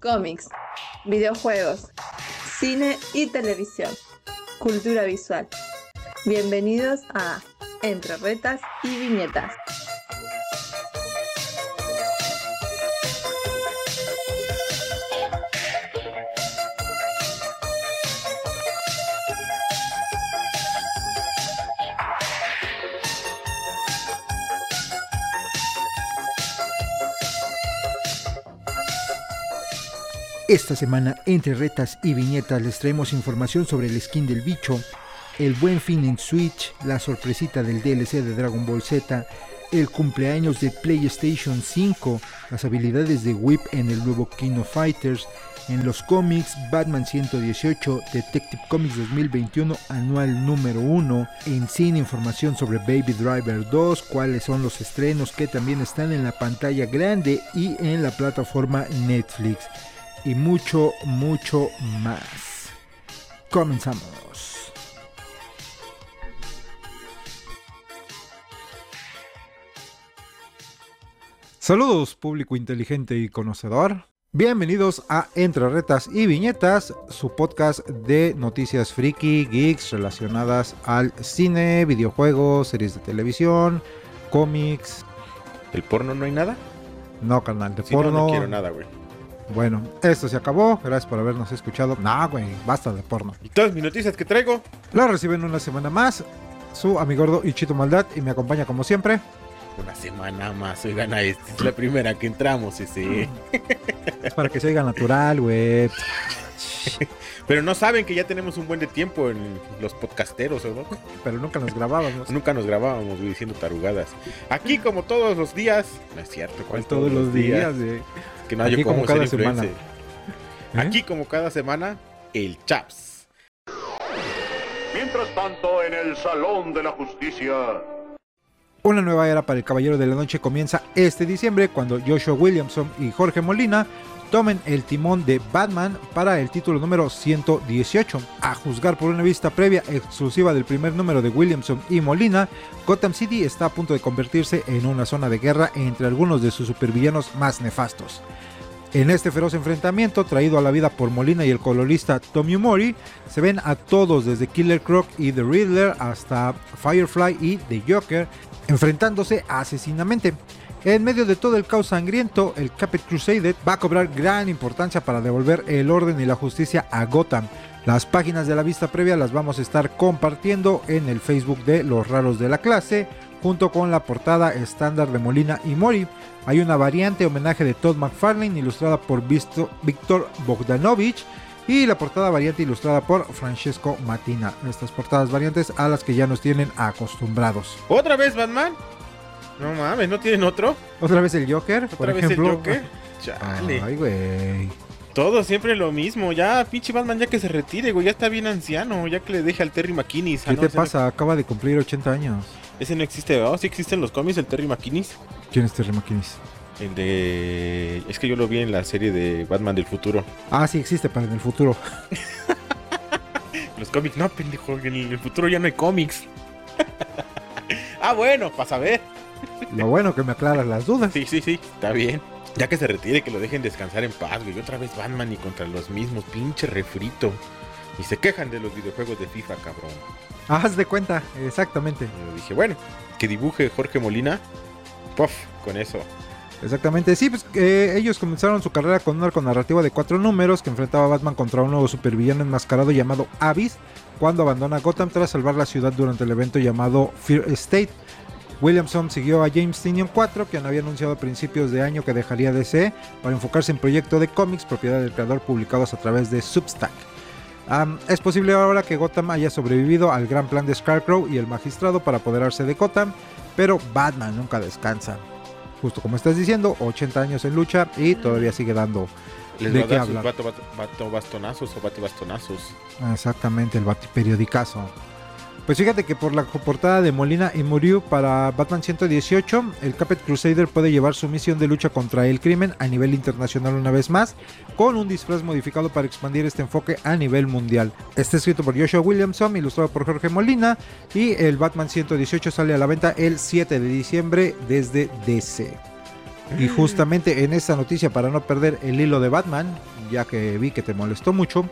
cómics, videojuegos, cine y televisión, cultura visual. Bienvenidos a Entre Retas y Viñetas. Esta semana, entre retas y viñetas, les traemos información sobre el skin del bicho, el buen fin en Switch, la sorpresita del DLC de Dragon Ball Z, el cumpleaños de PlayStation 5, las habilidades de Whip en el nuevo King of Fighters, en los cómics Batman 118, Detective Comics 2021, anual número 1, en cine información sobre Baby Driver 2, cuáles son los estrenos que también están en la pantalla grande y en la plataforma Netflix y mucho, mucho más. Comenzamos. Saludos público inteligente y conocedor. Bienvenidos a Entre Retas y Viñetas, su podcast de noticias friki, geeks relacionadas al cine, videojuegos, series de televisión, cómics. ¿El porno no hay nada? No, canal de Si no, porno. no quiero nada, güey. Bueno, esto se acabó. Gracias por habernos escuchado. No, güey, basta de porno. Y todas mis noticias que traigo. Lo reciben una semana más. Su amigordo Ichito Maldad y me acompaña como siempre. Una semana más, oigan, es la primera que entramos, sí, sí. Es para que se oiga natural, güey. Pero no saben que ya tenemos un buen de tiempo en los podcasteros, ¿o ¿no? Pero nunca nos grabábamos. Nunca nos grabábamos güey, diciendo tarugadas. Aquí, como todos los días, no es cierto, ¿cuál Todos los días, güey. Que no, Aquí yo como como cada semana. ¿Eh? Aquí, como cada semana, el Chaps. Mientras tanto, en el Salón de la Justicia. Una nueva era para el Caballero de la Noche comienza este diciembre cuando Joshua Williamson y Jorge Molina tomen el timón de Batman para el título número 118. A juzgar por una vista previa exclusiva del primer número de Williamson y Molina, Gotham City está a punto de convertirse en una zona de guerra entre algunos de sus supervillanos más nefastos. En este feroz enfrentamiento, traído a la vida por Molina y el colorista Tommy Mori, se ven a todos desde Killer Croc y The Riddler hasta Firefly y The Joker, enfrentándose asesinamente. En medio de todo el caos sangriento, el Caped Crusader va a cobrar gran importancia para devolver el orden y la justicia a Gotham. Las páginas de la vista previa las vamos a estar compartiendo en el Facebook de Los Raros de la Clase, junto con la portada estándar de Molina y Mori. Hay una variante homenaje de Todd McFarlane ilustrada por Víctor Bogdanovich y la portada variante ilustrada por Francesco Matina. Estas portadas variantes a las que ya nos tienen acostumbrados. ¿Otra vez Batman? No mames, ¿no tienen otro? Otra vez el Joker, ¿Otra por vez ejemplo. el Joker? Chale. Ay, güey. Todo siempre lo mismo. Ya, pinche Batman, ya que se retire, güey. Ya está bien anciano. Ya que le deje al Terry McKinnis. Ah, ¿Qué no, te no- pasa? Acaba de cumplir 80 años. ese no existe, ¿verdad? Sí existen los cómics, el Terry McKinnis. ¿Quién es Terry McKinnis? El de... Es que yo lo vi en la serie de Batman del futuro. Ah, sí existe para en el futuro. Los cómics, no, pendejo. En el futuro ya no hay cómics. ah, bueno, para saber. Lo bueno que me aclaras las dudas. Sí, sí, sí, está bien. Ya que se retire, que lo dejen descansar en paz, güey. Otra vez Batman y contra los mismos, pinche refrito. Y se quejan de los videojuegos de FIFA, cabrón. Haz de cuenta, exactamente. Yo dije, bueno, que dibuje Jorge Molina. Puff, con eso. Exactamente, sí, pues eh, ellos comenzaron su carrera con un arco narrativo de cuatro números que enfrentaba a Batman contra un nuevo supervillano enmascarado llamado Abyss cuando abandona Gotham tras salvar la ciudad durante el evento llamado Fear State. Williamson siguió a James Tynion 4, quien había anunciado a principios de año que dejaría DC para enfocarse en proyectos de cómics propiedad del creador publicados a través de Substack. Es posible ahora que Gotham haya sobrevivido al gran plan de Scarecrow y el magistrado para apoderarse de Gotham, pero Batman nunca descansa. Justo como estás diciendo, 80 años en lucha y todavía sigue dando Les ¿De va a qué dar sus vato- vato bastonazos o bate bastonazos. exactamente el batiperiodicazo. Pues fíjate que por la portada de Molina y Muriu para Batman 118, el Caped Crusader puede llevar su misión de lucha contra el crimen a nivel internacional una vez más, con un disfraz modificado para expandir este enfoque a nivel mundial. Está escrito por Joshua Williamson, ilustrado por Jorge Molina, y el Batman 118 sale a la venta el 7 de diciembre desde DC. Y justamente en esta noticia, para no perder el hilo de Batman, ya que vi que te molestó mucho,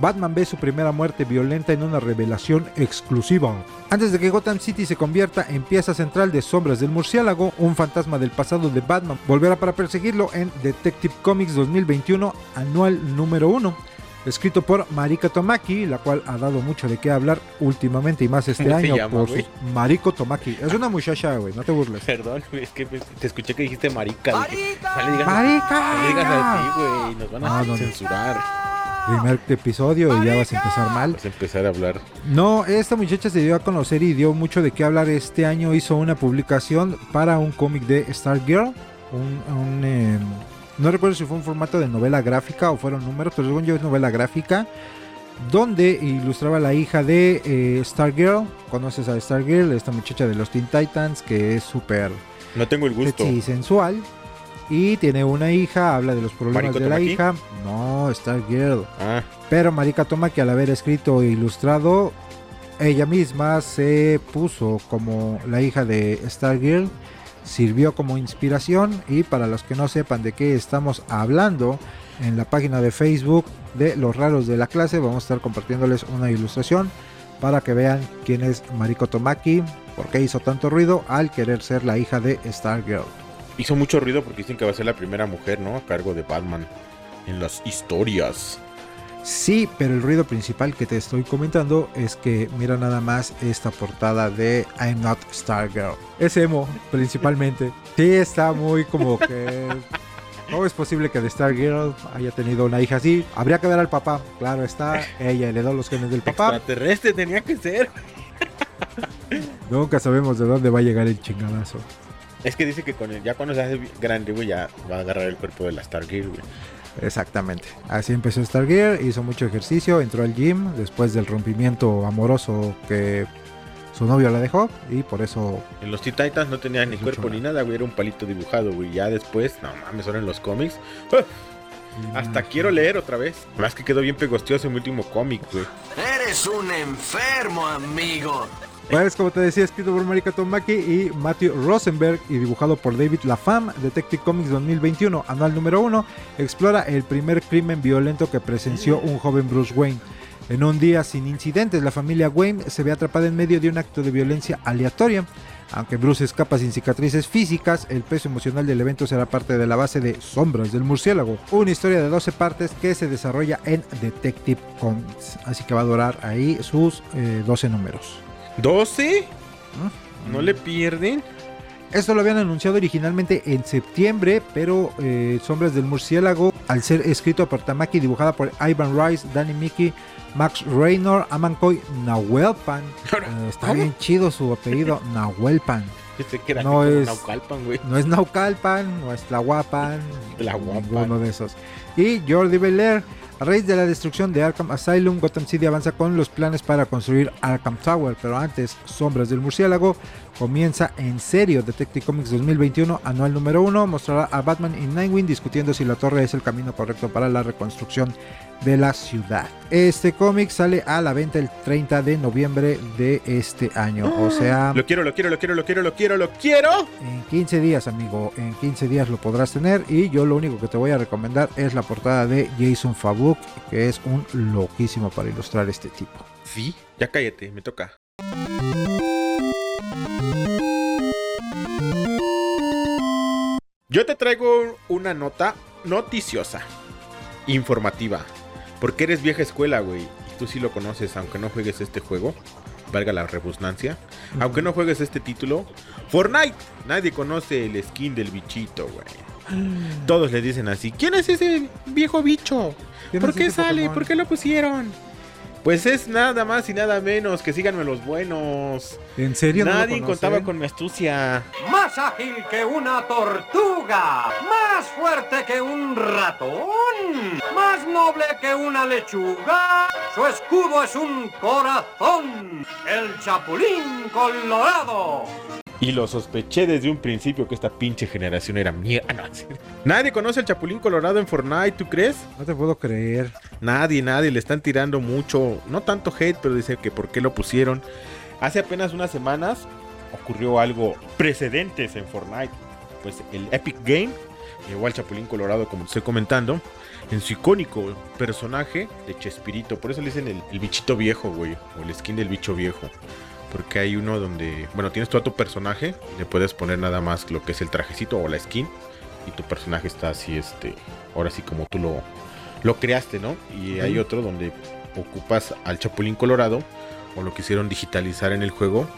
Batman ve su primera muerte violenta en una revelación exclusiva. Antes de que Gotham City se convierta en pieza central de Sombras del Murciélago, un fantasma del pasado de Batman volverá para perseguirlo en Detective Comics 2021, anual número 1. Escrito por Marika Tomaki, la cual ha dado mucho de qué hablar últimamente y más este ¿Cómo se año llama, por su- güey? Mariko Tomaki. Es una muchacha, güey, no te burles. Perdón, güey, es que te escuché que dijiste marica. dije, no digas, ¡Marica! no digas así, güey. Nos van a no. censurar. Primer episodio y ya vas a empezar mal. Vas a empezar a hablar. No, esta muchacha se dio a conocer y dio mucho de qué hablar este año. Hizo una publicación para un cómic de Stargirl. Un, un, eh, no recuerdo si fue un formato de novela gráfica o fueron números, pero según yo es novela gráfica. Donde ilustraba a la hija de eh, Stargirl. ¿Conoces a Stargirl? Esta muchacha de los Teen Titans que es súper No tengo el gusto. sensual. Y tiene una hija, habla de los problemas ¿Mariko de la hija. No, Stargirl. Ah, Pero Marika Tomaki al haber escrito e ilustrado, ella misma se puso como la hija de Stargirl, sirvió como inspiración y para los que no sepan de qué estamos hablando, en la página de Facebook de Los Raros de la Clase vamos a estar compartiéndoles una ilustración para que vean quién es Mariko Tomaki, por qué hizo tanto ruido al querer ser la hija de Stargirl. hizo mucho ruido porque dicen que va a ser la primera mujer, ¿no? A cargo de Batman en las historias. Sí, pero el ruido principal que te estoy comentando es que mira nada más esta portada de I'm Not Stargirl. Es emo, principalmente. Sí, está muy como que... ¿Cómo es posible que de Stargirl haya tenido una hija así? Habría que ver al papá. Claro está, ella heredó los genes del papá. Extraterrestre tenía que ser. Nunca sabemos de dónde va a llegar el chingadazo. Es que dice que con el, ya cuando se hace grande, güey, ya va a agarrar el cuerpo de la Stargirl, güey. Exactamente. Así empezó Stargirl, hizo mucho ejercicio, entró al gym después del rompimiento amoroso que su novio la dejó y por eso En los Teen Titans no tenía ni cuerpo ni nada, güey. Era un palito dibujado, güey. Ya después, no mames, ahora en los cómics. ¡ah! Hasta quiero leer otra vez. Más que quedó bien pegostioso en mi último cómic, güey. Eres un enfermo, amigo. Pues como te decía, escrito por Marika Tomaki y Matthew Rosenberg y dibujado por David Lafam, Detective Comics 2021, anual número 1, explora el primer crimen violento que presenció un joven Bruce Wayne. En un día sin incidentes, la familia Wayne se ve atrapada en medio de un acto de violencia aleatoria. Aunque Bruce escapa sin cicatrices físicas, el peso emocional del evento será parte de la base de Sombras del Murciélago, una historia de 12 partes que se desarrolla en Detective Comics. Así que va a durar ahí sus eh, 12 números. ¿12? ¿Mm? ¿No le pierden? Esto lo habían anunciado originalmente en septiembre, pero eh, Sombras del Murciélago, al ser escrito por Tamaki, dibujada por Ivan Rice, Danny Mickey, Max Raynor, Amankoy, Nahuelpan. Eh, está ¿Cómo? bien chido su apellido, Nahuelpan. No es- Naucalpan, güey. No es Naucalpan, no es Tlahuapan, Tlahuapan. ninguno de esos. Y Jordi Belair, a raíz de la destrucción de Arkham Asylum, Gotham City avanza con los planes para construir Arkham Tower, pero antes, Sombras del Murciélago comienza en serio. Detective Comics 2021, anual número 1, mostrará a Batman y Nightwing discutiendo si la torre es el camino correcto para la reconstrucción de la ciudad. Este cómic sale a la venta el 30 de noviembre de este año, o sea, Lo quiero, lo quiero, lo quiero, lo quiero, lo quiero, lo quiero. en 15 días, amigo. En 15 días lo podrás tener. Y yo lo único que te voy a recomendar es la portada de Jason Fabuk, que es un loquísimo para ilustrar este tipo. Sí, ya cállate, me toca. Yo te traigo una nota noticiosa, informativa, porque eres vieja escuela, güey, y tú sí lo conoces, aunque no juegues este juego, valga la rebusnancia, aunque no juegues este título, Fortnite, nadie conoce el skin del bichito, güey. Todos le dicen así, ¿quién es ese viejo bicho? ¿Quién ¿Por qué sale? Pokémon? ¿Por qué lo pusieron? Pues es nada más y nada menos que síganme los buenos. ¿En serio? Nadie contaba con mi astucia. Más ágil que una tortuga, más fuerte que un ratón, más noble que una lechuga. Su escudo es un corazón, el chapulín colorado. Y lo sospeché desde un principio que esta pinche generación era mía. Ah, no. Nadie conoce al Chapulín Colorado en Fortnite, ¿tú crees? No te puedo creer. Nadie, nadie. Le están tirando mucho. No tanto hate, pero dice que por qué lo pusieron. Hace apenas unas semanas ocurrió algo precedentes en Fortnite. pues el Epic Game llevó al Chapulín Colorado, como te estoy comentando, en su icónico personaje de Chespirito. Por eso le dicen el, el bichito viejo, güey, o el skin del bicho viejo. Porque hay uno donde, bueno, tienes todo tu personaje, le puedes poner nada más lo que es el trajecito o la skin, y tu personaje está así, este, ahora sí como tú lo, lo creaste, ¿no? Y hay otro donde ocupas al Chapulín Colorado, o lo quisieron digitalizar en el juego,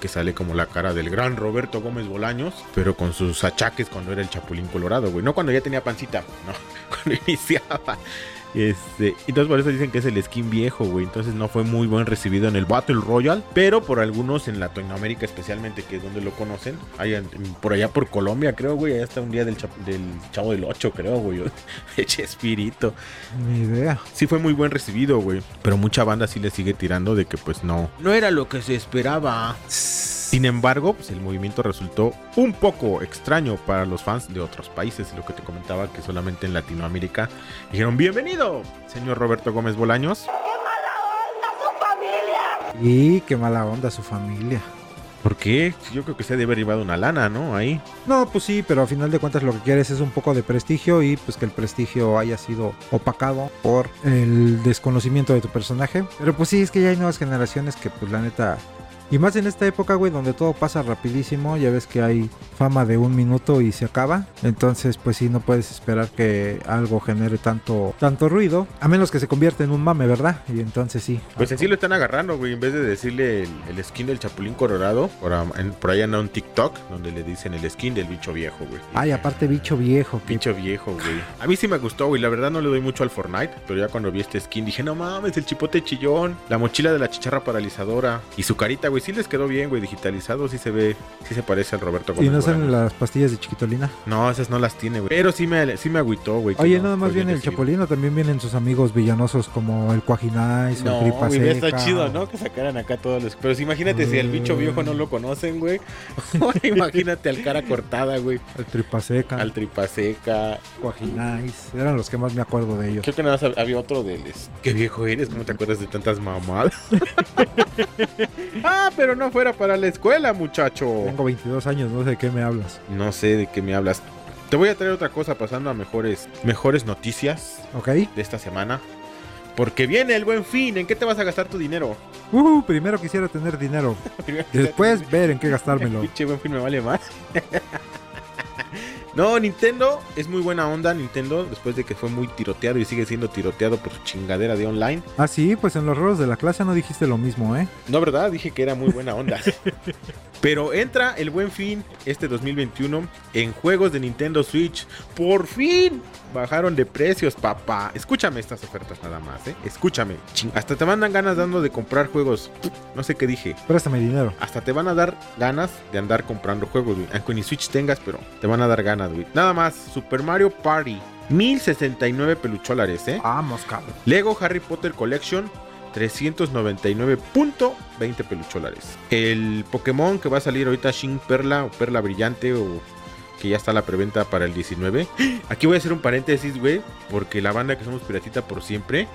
que sale como la cara del gran Roberto Gómez Bolaños, pero con sus achaques cuando era el Chapulín Colorado, güey. No cuando ya tenía pancita, no, cuando iniciaba. Este, entonces por eso dicen que es el skin viejo, güey. Entonces no fue muy buen recibido en el Battle Royale, pero por algunos en Latinoamérica especialmente, que es donde lo conocen, en- por allá por Colombia, creo, güey, allá está un día del Chavo del 8, creo, güey, de Chespirito. Ni idea. Sí fue muy buen recibido, güey, pero mucha banda sí le sigue tirando de que pues no. No era lo que se esperaba. Sin embargo, pues el movimiento resultó un poco extraño para los fans de otros países, lo que te comentaba que solamente en Latinoamérica dijeron bienvenido, señor Roberto Gómez Bolaños. Y qué mala onda su familia. ¿Por qué? Yo creo que se ha de haber llevado una lana, ¿no? Ahí. No, pues sí, pero a final de cuentas lo que quieres es un poco de prestigio y pues que el prestigio haya sido opacado por el desconocimiento de tu personaje. Pero pues sí, es que ya hay nuevas generaciones que pues la neta... Y más en esta época, güey, donde todo pasa rapidísimo, ya ves que hay fama de un minuto y se acaba. Entonces, pues sí, no puedes esperar que algo genere tanto, tanto ruido, a menos que se convierta en un mame, ¿verdad? Y entonces sí. Pues en sí lo están agarrando, güey. En vez de decirle el, el skin del Chapulín Colorado, por, am- en- por ahí anda un TikTok donde le dicen el skin del bicho viejo, güey. Ay, aparte bicho viejo, que Bicho viejo, güey. A mí sí me gustó, güey. La verdad no le doy mucho al Fortnite, pero ya cuando vi este skin dije, no mames, el chipote chillón, la mochila de la chicharra paralizadora y su carita, güey. Sí les quedó bien, güey. Digitalizado, sí se ve, sí se parece al Roberto y Gómez no salen las pastillas de chiquitolina. No, esas no las tiene, güey. Pero sí me, sí me agüitó, güey. Oye, no nada más viene el recibido. Chapulín o también vienen sus amigos villanosos como el Cuajinais o el No, Tripa güey, está chido, ¿no? Que sacaran acá todos los... Pero sí, imagínate si el bicho viejo no lo conocen, güey. imagínate al cara cortada, güey. El Tripa Seca, Al tripaseca. Cuajinais. Eran los que más me acuerdo de ellos. Creo que nada más hab- había otro de les. Qué viejo eres, ¿cómo te acuerdas de tantas mamadas? ah, pero no fuera para la escuela, muchacho. Tengo 22 años, no sé de qué me hablas. No sé de qué me hablas. Te voy a traer otra cosa pasando a mejores, mejores noticias ¿Ok? de esta semana. Porque viene el buen fin. ¿En qué te vas a gastar tu dinero? Uh, primero quisiera tener dinero. Después ver en qué El gastármelo. pinche buen fin me vale más. no, Nintendo es muy buena onda. Nintendo, después de que fue muy tiroteado y sigue siendo tiroteado por su chingadera de online. Ah, sí, pues en los roles de la clase no dijiste lo mismo, ¿eh? No, ¿verdad? Dije que era muy buena onda. Pero entra el buen fin este 2021 en juegos de Nintendo Switch. Por fin bajaron de precios, papá. Escúchame estas ofertas nada más, ¿eh? Escúchame. Hasta te mandan ganas dando de comprar juegos. No sé qué dije. Préstame dinero. Hasta te van a dar ganas de andar comprando juegos, güey. Aunque ni Switch tengas, pero te van a dar ganas, güey. Nada más, Super Mario Party. 1069 pelucholares, ¿eh? Vamos, cabrón. Lego Harry Potter Collection 399.20 pelucholares. El Pokémon que va a salir ahorita Shin Perla o Perla Brillante o que ya está la preventa para el 19. Aquí voy a hacer un paréntesis, güey, porque la banda que somos piratita por siempre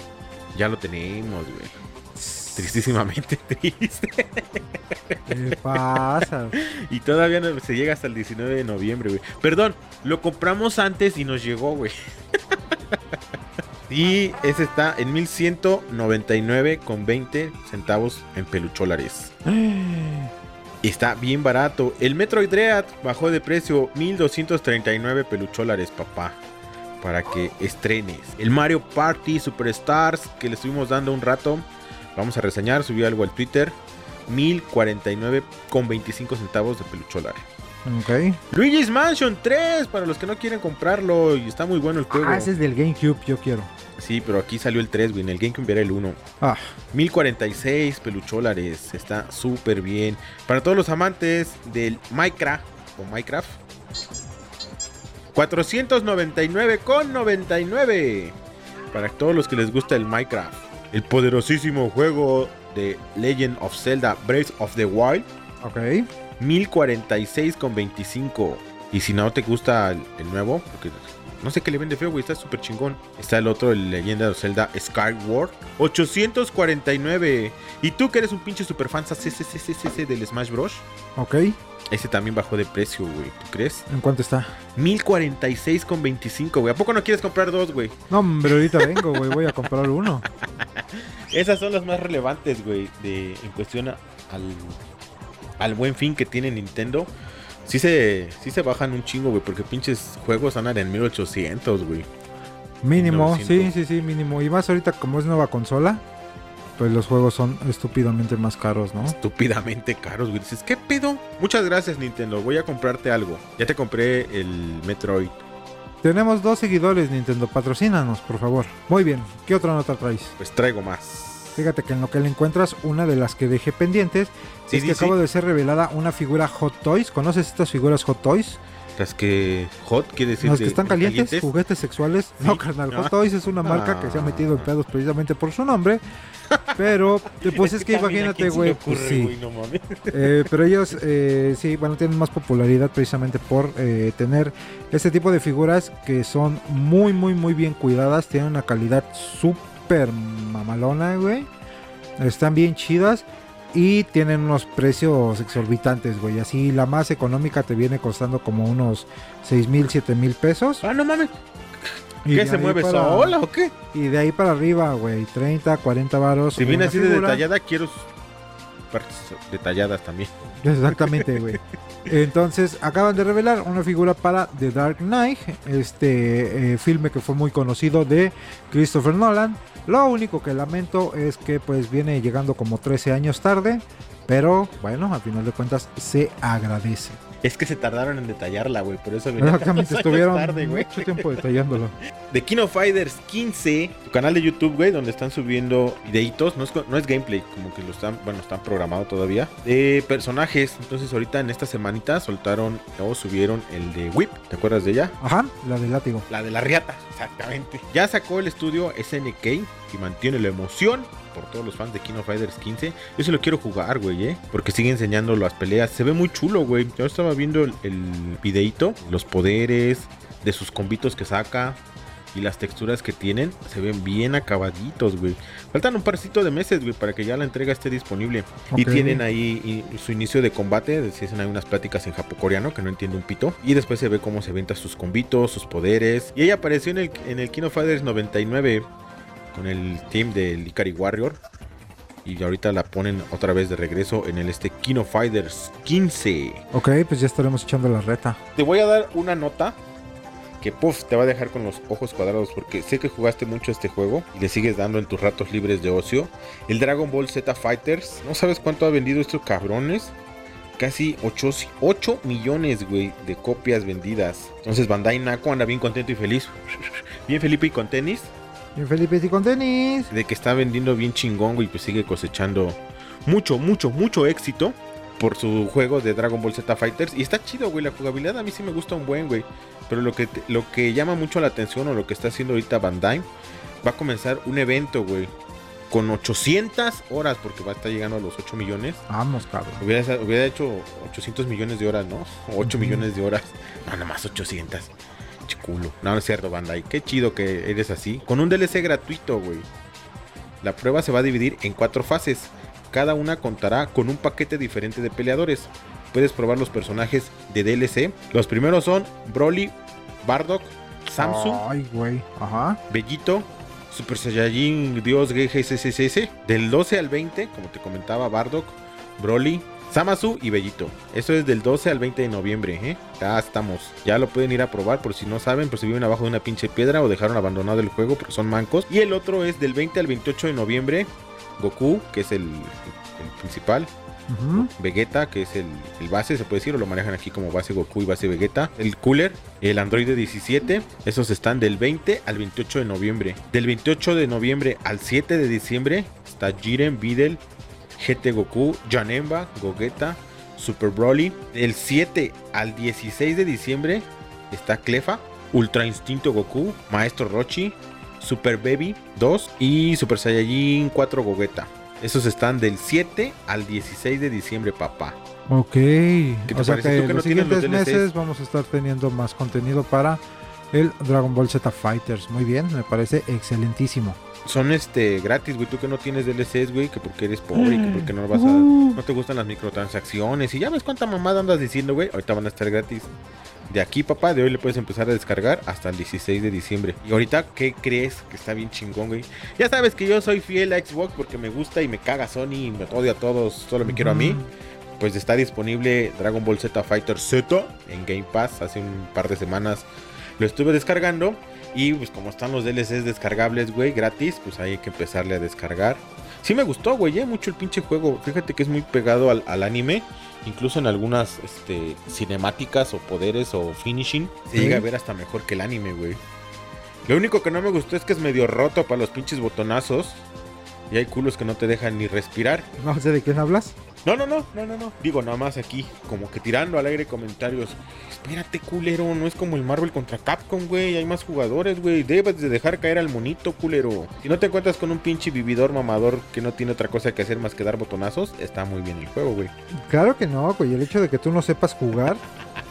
ya lo tenemos, güey. Tristísimamente triste. ¿Qué pasa? Y todavía no se llega hasta el 19 de noviembre, güey. Perdón, lo compramos antes y nos llegó, güey. Y ese está en 1199 con 20 centavos en pelucholares. Está bien barato. El Metroid Dread bajó de precio 1239 pelucholares, papá. Para que estrenes. El Mario Party Superstars que le estuvimos dando un rato. Vamos a reseñar, subí algo al Twitter. 1049 con 25 centavos de pelucholares. Ok. Luigi's Mansion 3 para los que no quieren comprarlo y está muy bueno el juego. Ah, ese es del GameCube, yo quiero. Sí, pero aquí salió el 3, güey. En el GameCube era el 1. Ah, 1046 pelucholares. Está súper bien. Para todos los amantes del Minecraft o Minecraft. 499 con 99. Para todos los que les gusta el Minecraft. El poderosísimo juego de Legend of Zelda Breath of the Wild. ok. 1046 con 25. Y si no te gusta el, el nuevo, porque No sé qué le vende feo, güey. Está súper chingón. Está el otro, el Leyenda de Zelda Skyward. 849. Y tú que eres un pinche super fan del Smash Bros. Ok. Ese también bajó de precio, güey. ¿Tú crees? ¿En cuánto está? 1046,25, güey. ¿A poco no quieres comprar dos, güey? No, hombre, ahorita vengo, güey. Voy a comprar uno. Esas son las más relevantes, güey, de, en cuestión a- al, al buen fin que tiene Nintendo. Sí se, sí se bajan un chingo, güey, porque pinches juegos andan en 1800, güey. Mínimo, 900. sí, sí, sí, mínimo. Y más ahorita, como es nueva consola, pues los juegos son estúpidamente más caros, ¿no? Estúpidamente caros, güey. Dices, ¿qué pedo? Muchas gracias, Nintendo. Voy a comprarte algo. Ya te compré el Metroid. Tenemos dos seguidores, Nintendo. Patrocínanos, por favor. Muy bien. ¿Qué otra nota traes? Pues traigo más. Fíjate que en lo que le encuentras, una de las que dejé pendientes Sí, es sí, que sí. acaba de ser revelada una figura Hot Toys. ¿Conoces estas figuras Hot Toys? Las que hot quiere decir Las que están calientes, juguetes sexuales. Sí. No, carnal. Ah. Hot Toys es una marca que se ha metido en Ah. pedos precisamente por su nombre. Pero, pues es, que, también, ¿a imagínate, güey. Pues sí. No mames. Eh, pero ellos, eh, sí, bueno, tienen más popularidad precisamente por eh, tener este tipo de figuras que son muy, muy, muy bien cuidadas. Tienen una calidad súper mamalona, güey. Están bien chidas. Y tienen unos precios exorbitantes, güey. Así la más económica te viene costando como unos 6 mil, 7 mil pesos. Ah, no mames. ¿Qué se mueve para- sola o qué? Y de ahí para arriba, güey. 30, 40 varos. Si viene así de detallada, quiero partes detalladas también. Exactamente, güey. Entonces, acaban de revelar una figura para The Dark Knight, este eh, filme que fue muy conocido de Christopher Nolan. Lo único que lamento es que pues viene llegando como 13 años tarde, pero bueno, a final de cuentas se agradece. Es que se tardaron en detallarla, güey. Por eso venía Exactamente, estuvieron tarde, güey. mucho tiempo detallándolo. De Kino Fighters 15, tu canal de YouTube, güey, donde están subiendo videitos. No es, no es gameplay, como que lo están, bueno, están programados todavía. De personajes. Entonces, ahorita en esta semanita soltaron o subieron el de Whip. ¿Te acuerdas de ella? Ajá, la del látigo. La de la riata, exactamente. Ya sacó el estudio SNK y mantiene la emoción por todos los fans de Kino Fighters 15. Yo se lo quiero jugar, güey, ¿eh? Porque sigue enseñando las peleas. Se ve muy chulo, güey. Yo estaba viendo el, el videíto, los poderes, de sus combitos que saca y las texturas que tienen. Se ven bien acabaditos, güey. Faltan un parcito de meses, güey, para que ya la entrega esté disponible. Y tienen ahí y- su inicio de combate. Se hacen ahí unas pláticas en japocoreano que no entiendo un pito. Y después se ve cómo se venta sus combitos, sus poderes. Y ella apareció en el, en el Kino Fighters 99 con el team del Ikari Warrior. Y ahorita la ponen otra vez de regreso en el este Kino Fighters 15. Ok, pues ya estaremos echando la reta. Te voy a dar una nota que puff, te va a dejar con los ojos cuadrados porque sé que jugaste mucho este juego y le sigues dando en tus ratos libres de ocio. El Dragon Ball Z Fighters, no sabes cuánto ha vendido estos cabrones. Casi 8, millones, güey, de copias vendidas. Entonces Bandai Namco anda bien contento y feliz. Bien Felipe y con tenis. Bien, Felipe, y con tenis. De que está vendiendo bien chingón, güey, pues sigue cosechando mucho, mucho, mucho éxito por su juego de Dragon Ball Z Fighters. Y está chido, güey, la jugabilidad a mí sí me gusta un buen, güey. Pero lo que, lo que llama mucho la atención o lo que está haciendo ahorita Bandai, va a comenzar un evento, güey. Con 800 horas, porque va a estar llegando a los 8 millones. Vamos, cabrón. Hubiera, hubiera hecho 800 millones de horas, ¿no? O 8 Ujú. millones de horas. No, nada más 800. No, no es cierto, Bandai. Qué chido que eres así. Con un DLC gratuito, güey. La prueba se va a dividir en cuatro fases. Cada una contará con un paquete diferente de peleadores. Puedes probar los personajes de DLC. Los primeros son Broly, Bardock, Samsung, Ay, güey. Ajá. Bellito, Super Saiyajin Dios GGSSS. Del 12 al 20, como te comentaba, Bardock, Broly, Samasu y Bellito. Eso es del 12 al 20 de noviembre, ¿eh? Ya estamos. Ya lo pueden ir a probar por si no saben, por si viven abajo de una pinche piedra o dejaron abandonado el juego porque son mancos. Y el otro es del 20 al 28 de noviembre. Goku, que es el, el principal. Vegeta, que es el, el base, se puede decir, o lo manejan aquí como base Goku y base Vegeta. El Cooler, el Android 17, esos están del 20 al 28 de noviembre. Del 28 de noviembre al 7 de diciembre está Jiren, Videl, GT Goku, Janemba, Gogeta, Super Broly. Del 7 al 16 de diciembre está Clefa, Ultra Instinto Goku, Maestro Rochi, Super Baby 2 y Super Saiyajin 4 Gogeta. Esos están del 7 al 16 de diciembre, papá. Ok. te O sea parece? que Tú que los no tienes los siguientes meses vamos a estar teniendo más contenido para el Dragon Ball Z Fighters. Muy bien, me parece excelentísimo. Son este gratis, güey. Tú que no tienes DLCs, güey, que porque eres pobre y que porque no vas a. Uh. No te gustan las microtransacciones. Y ya ves cuánta mamada andas diciendo, güey. Ahorita van a estar gratis. De aquí, papá, de hoy le puedes empezar a descargar hasta el 16 de diciembre. Y ahorita, ¿qué crees que está bien chingón, güey? Ya sabes que yo soy fiel a Xbox porque me gusta y me caga Sony y me odio a todos, solo me quiero a mí. Pues está disponible Dragon Ball Z Fighter Z en Game Pass. Hace un par de semanas lo estuve descargando. Y pues como están los DLCs descargables, güey, gratis, pues hay que empezarle a descargar. Sí me gustó, güey, eh, mucho el pinche juego. Fíjate que es muy pegado al, al anime. Incluso en algunas este, cinemáticas o poderes o finishing. Se Sí. llega a ver hasta mejor que el anime, güey. Lo único que no me gustó es que es medio roto para los pinches botonazos. Y hay culos que no te dejan ni respirar. No sé de quién hablas. No, no, no, no, no, no. Digo, nada más aquí, como que tirando al aire comentarios. Espérate, culero, no es como el Marvel contra Capcom, güey. Hay más jugadores, güey. Debes de dejar caer al monito, culero. Si no te encuentras con un pinche vividor mamador que no tiene otra cosa que hacer más que dar botonazos, está muy bien el juego, güey. Claro que no, güey. El hecho de que tú no sepas jugar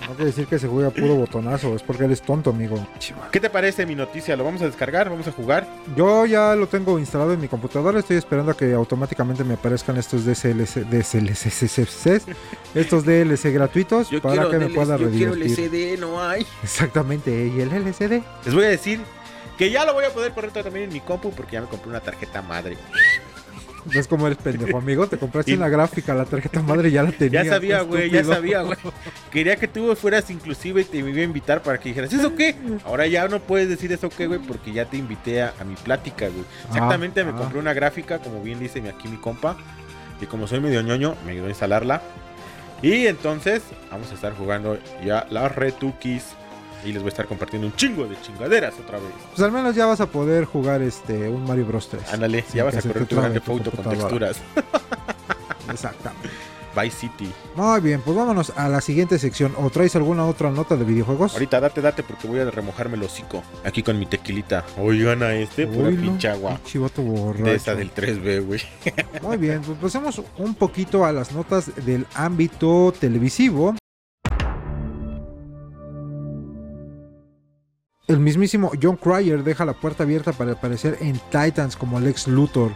no quiere decir que se juega puro botonazo. Es porque eres tonto, amigo. ¿Qué te parece mi noticia? ¿Lo vamos a descargar? ¿Vamos a jugar? Yo ya lo tengo instalado en mi computadora. Estoy esperando a que automáticamente me aparezcan estos DSLC, DSLCs, estos DLC gratuitos para que me pueda redivertir. LCD, no hay. Exactamente, y el LCD. Les voy a decir que ya lo voy a poder correr también en mi compu porque ya me compré una tarjeta madre. ¿Ves cómo eres pendejo, amigo? Te compraste Y- una gráfica, la tarjeta madre ya la tenía. Ya sabía, güey, ya sabía, güey. Quería que tú fueras inclusive y te iba a invitar para que dijeras, ¿eso qué? Ahora ya no puedes decir eso qué, güey, porque ya te invité a, a mi plática, güey. Exactamente, me ah. compré una gráfica, como bien dice aquí mi compa. Y como soy medio ñoño, me ayudó a instalarla. Y entonces, vamos a estar jugando ya las retukis. Y les voy a estar compartiendo un chingo de chingaderas otra vez. Pues al menos ya vas a poder jugar este un Mario Bros 3. Ándale, ya vas a correr tu grande foto con texturas. Exactamente. Vice City. Muy bien, pues vámonos a la siguiente sección. ¿O traes alguna otra nota de videojuegos? Ahorita date, date, porque voy a remojarme el hocico. Aquí con mi tequilita. Oigan a este, pura no, pinche agua. pinche vato borracho. De esa del 3B, güey. Muy bien, pues pasemos un poquito a las notas del ámbito televisivo. El mismísimo John Cryer deja la puerta abierta para aparecer en Titans como Lex Luthor.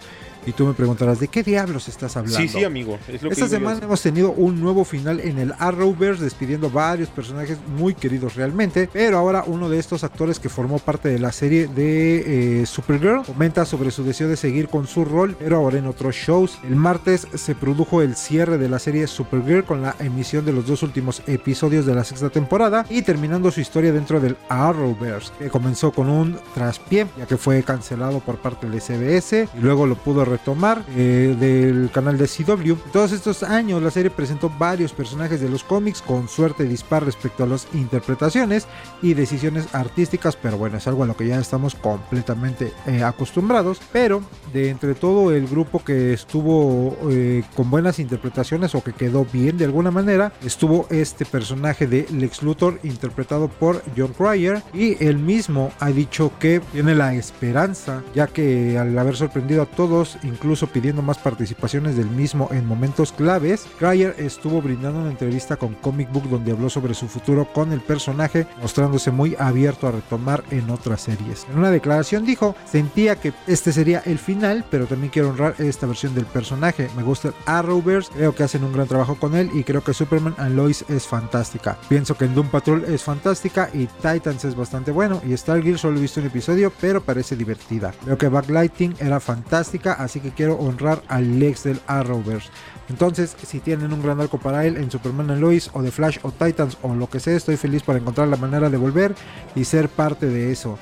Y tú me preguntarás, ¿de qué diablos estás hablando? Sí, sí, amigo. Es lo que Esta semana hemos tenido un nuevo final en el Arrowverse, despidiendo varios personajes muy queridos realmente. Pero ahora uno de estos actores que formó parte de la serie de eh, Supergirl comenta sobre su deseo de seguir con su rol, pero ahora en otros shows. El martes se produjo el cierre de la serie Supergirl con la emisión de los dos últimos episodios de la sexta temporada y terminando su historia dentro del Arrowverse, que comenzó con un traspié, ya que fue cancelado por parte del SBS y luego lo pudo retomar eh, del canal de CW. Todos estos años la serie presentó varios personajes de los cómics con suerte dispar respecto a las interpretaciones y decisiones artísticas, pero bueno, es algo a lo que ya estamos completamente eh, acostumbrados. Pero de entre todo el grupo que estuvo eh, con buenas interpretaciones o que quedó bien de alguna manera, estuvo este personaje de Lex Luthor interpretado por John Cryer y él mismo ha dicho que tiene la esperanza, ya que al haber sorprendido a todos, incluso pidiendo más participaciones del mismo en momentos claves, Cryer estuvo brindando una entrevista con Comic Book donde habló sobre su futuro con el personaje, mostrándose muy abierto a retomar en otras series. En una declaración dijo, sentía que este sería el final, pero también quiero honrar esta versión del personaje. Me gusta Arrowverse, creo que hacen un gran trabajo con él y creo que Superman and Lois es fantástica. Pienso que en Doom Patrol es fantástica y Titans es bastante bueno y Stargirl solo he visto un episodio, pero parece divertida. Creo que Backlighting era fantástica, así que quiero honrar al Lex del Arrowverse. Entonces, si tienen un gran arco para él en Superman and Lois o The Flash o Titans o lo que sea, estoy feliz por encontrar la manera de volver y ser parte de eso.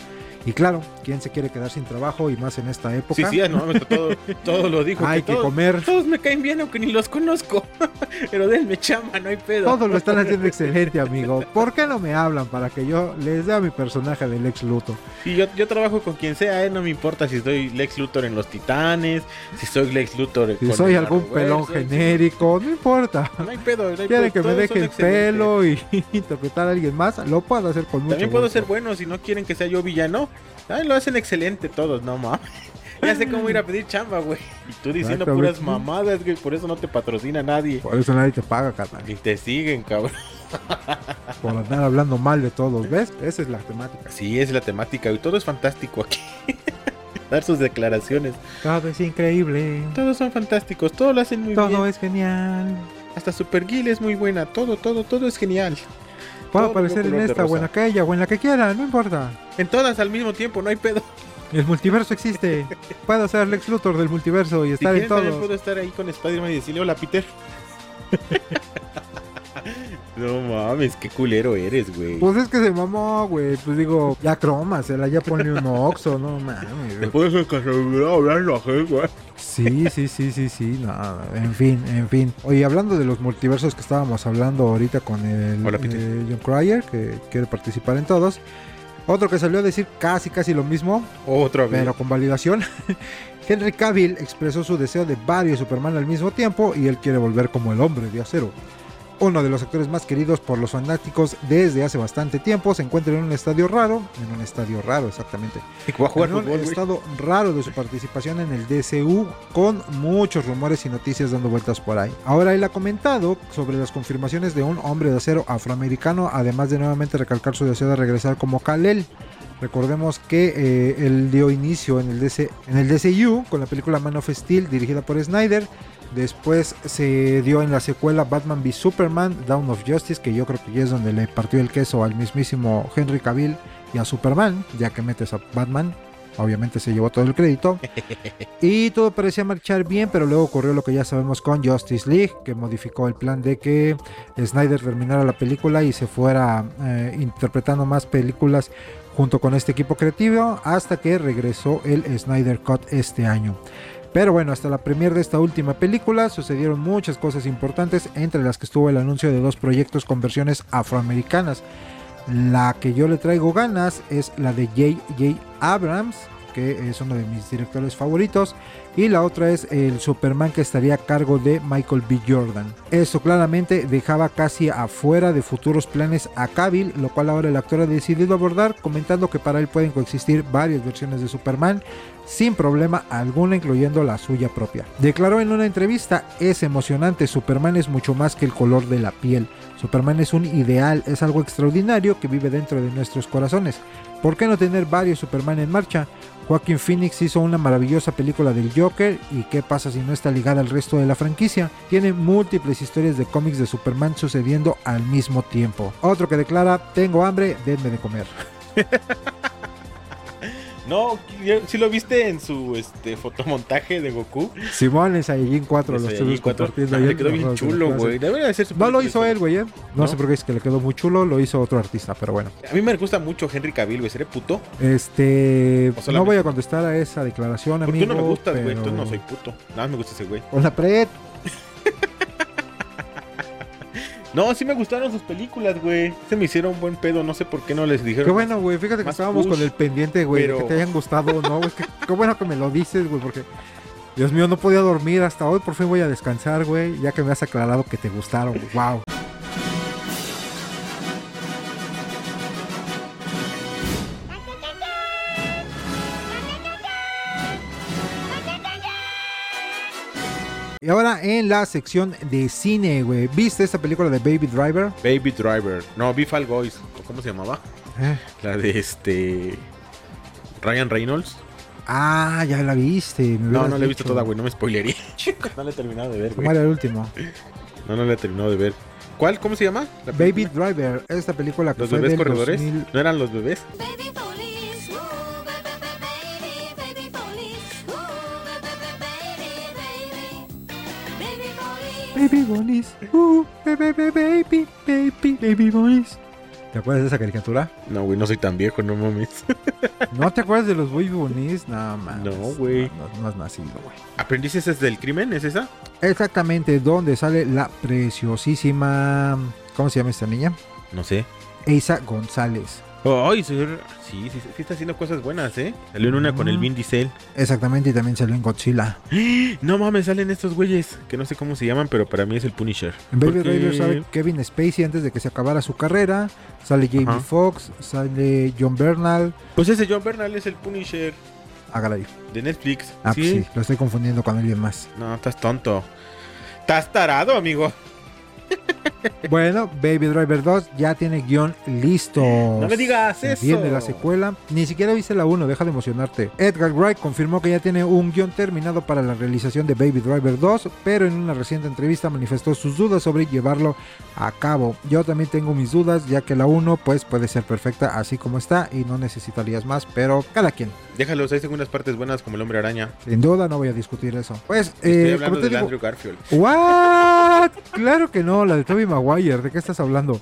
Y claro, ¿quién se quiere quedar sin trabajo y más en esta época? Sí, sí, no, todo, todo lo dijo. Hay que todos- comer. Todos me caen bien, aunque ni los conozco. Pero denme chamba, no hay pedo. Todos lo están haciendo excelente, amigo. ¿Por qué no me hablan para que yo les dé a mi personaje del ex Luthor? Sí, yo, yo trabajo con quien sea, ¿eh? no me importa si soy Lex Luthor en Los Titanes, si soy Lex Luthor Si con soy algún pelón genérico, no importa. No hay pedo, no hay Quieren que me deje el pelo y interpretar a alguien más, lo puedo hacer con mucho También puedo gusto. ser bueno si no quieren que sea yo villano. Ay, lo hacen excelente todos, no mames. Ya sé cómo ir a pedir chamba, güey. Y tú diciendo puras mamadas, güey. Por eso no te patrocina nadie. Por eso nadie te paga, carnal. Ni te siguen, cabrón. Por andar hablando mal de todos, ¿ves? Esa es la temática. Sí, es la temática y todo es fantástico aquí. Dar sus declaraciones. Todo es increíble. Todos son fantásticos, todo lo hacen muy Todo bien. es genial. Hasta Super Gil es muy buena, todo, todo, todo es genial. Puedo Todo aparecer en esta o en aquella o en la que quiera, no importa. En todas al mismo tiempo, no hay pedo. El multiverso existe. Puedo ser Lex Luthor del multiverso y Si estar en quieren, también todo. puedo estar ahí con Spider-Man y decirle hola, Peter. no mames, qué culero eres, güey. Pues es que se mamó, güey. Pues digo, ya crómasela, ya ponle un oxo, no mames. güey. puedes hablar la güey. Sí, sí, sí, sí, sí. No, en fin, en fin. Oye, hablando de los multiversos que estábamos hablando ahorita con el Hola, eh, John Cryer, que quiere participar en todos. Otro que salió a decir casi, casi lo mismo, Otra vez. pero con validación. Henry Cavill expresó su deseo de varios Superman al mismo tiempo y él quiere volver como el hombre de acero. Uno de los actores más queridos por los fanáticos desde hace bastante tiempo se encuentra en un estadio raro, en un estadio raro exactamente, a jugar en un fútbol, estado raro de su participación en el DCU con muchos rumores y noticias dando vueltas por ahí. Ahora él ha comentado sobre las confirmaciones de un hombre de acero afroamericano, además de nuevamente recalcar su deseo de regresar como Kal-El. Recordemos que eh, él dio inicio en el, DC, en el DCU con la película Man of Steel dirigida por Snyder. Después se dio en la secuela Batman v Superman, Dawn of Justice, que yo creo que ya es donde le partió el queso al mismísimo Henry Cavill y a Superman, ya que metes a Batman. Obviamente se llevó todo el crédito. Y todo parecía marchar bien, pero luego ocurrió lo que ya sabemos con Justice League, que modificó el plan de que Snyder terminara la película y se fuera eh, interpretando más películas junto con este equipo creativo hasta que regresó el Snyder Cut este año. Pero bueno, hasta la premier de esta última película sucedieron muchas cosas importantes, entre las que estuvo el anuncio de dos proyectos con versiones afroamericanas. La que yo le traigo ganas es la de J.J. Abrams, que es uno de mis directores favoritos. Y la otra es el Superman que estaría a cargo de Michael B. Jordan. Esto claramente dejaba casi afuera de futuros planes a Cavill, lo cual ahora el actor ha decidido abordar, comentando que para él pueden coexistir varias versiones de Superman sin problema alguna, incluyendo la suya propia. Declaró en una entrevista, es emocionante, Superman es mucho más que el color de la piel. Superman es un ideal, es algo extraordinario que vive dentro de nuestros corazones. ¿Por qué no tener varios Superman en marcha? Joaquin Phoenix hizo una maravillosa película del Joker y qué pasa si no está ligada al resto de la franquicia. Tiene múltiples historias de cómics de Superman sucediendo al mismo tiempo. Otro que declara, tengo hambre, denme de comer. No, si lo viste en su este fotomontaje de Goku. Simón en Saiyajin 4 lo cuatro- compartiendo Ah, ahí le quedó bien chulo, güey. No lo hizo él, güey, ¿eh? No, ¿No? sé por qué es que le quedó muy chulo, lo hizo otro artista, pero bueno. A mí me gusta mucho Henry Cavill, güey. ¿Seré puto? Este, no voy a contestar a esa declaración, amigo. tú no me gustas, güey. pero- Entonces no soy puto. Nada más me gusta ese güey. Hola, Pret. No, sí me gustaron sus películas, güey. Se me hicieron buen pedo. No sé por qué no les dijeron. Qué bueno, güey. Fíjate que estábamos push, con el pendiente, güey, de que te hayan gustado o no. güey. Qué bueno que me lo dices, güey, porque Dios mío, no podía dormir hasta hoy. Por fin voy a descansar, güey, ya que me has aclarado que te gustaron. güey. Wow. Y ahora en la sección de cine, güey. ¿Viste esta película de Baby Driver? Baby Driver. No, vi Fall Boys. ¿O ¿Cómo se llamaba? Eh. La de este. Ryan Reynolds. Ah, ya la viste. me No, no la he visto toda, güey. No me spoilería. no la he terminado de ver, ¿Cómo güey. era el último? No, no la he terminado de ver. ¿Cuál? ¿Cómo se llama? ¿La Baby? Driver, esta película que ¿Los fue bebés del corredores? 2000 ¿No eran los bebés? Baby baby, Bunnies, uh, baby, baby, baby, baby, Bunnies. ¿Te acuerdas de esa caricatura? No, güey, no soy tan viejo, no mames. ¿No te acuerdas de los Baby Bunnies? No, man. No, güey. No, no has nacido, güey. ¿Aprendices del crimen? ¿Es esa? Exactamente, donde sale la preciosísima. ¿Cómo se llama esta niña? No sé. Eisa González. Ay, sí, sí, sí, sí está haciendo cosas buenas, ¿eh? Salió en una con el. Vin Diesel. Exactamente, y también salió en Godzilla. No mames, salen estos güeyes, que no sé cómo se llaman, pero para mí es el Punisher. En Baby Porque- Driver sale Kevin Spacey antes de que se acabara su carrera. Sale Jamie Ajá. Foxx, sale John Bernal. Pues ese John Bernal es el Punisher Hágala ahí. de Netflix. Ah, sí. pues sí, lo estoy confundiendo con alguien más. No, estás tonto. Estás tarado, amigo. Bueno, Baby Driver 2 ya tiene guion listo. No me digas eso. Viene la secuela. Ni siquiera viste la 1, deja de emocionarte. Edgar Wright confirmó que ya tiene un guion terminado para la realización de Baby Driver 2, pero en una reciente entrevista manifestó sus dudas sobre llevarlo a cabo. Yo también tengo mis dudas, ya que la 1 pues puede ser perfecta así como está y no necesitarías más, pero cada quien. Déjalos, hay segundas partes buenas como el hombre araña. Sin duda no voy a discutir eso. Pues, Estoy eh, hablando de digo, Andrew Garfield. ¿What? Claro que no, la de Tobey Maguire. ¿De qué estás hablando?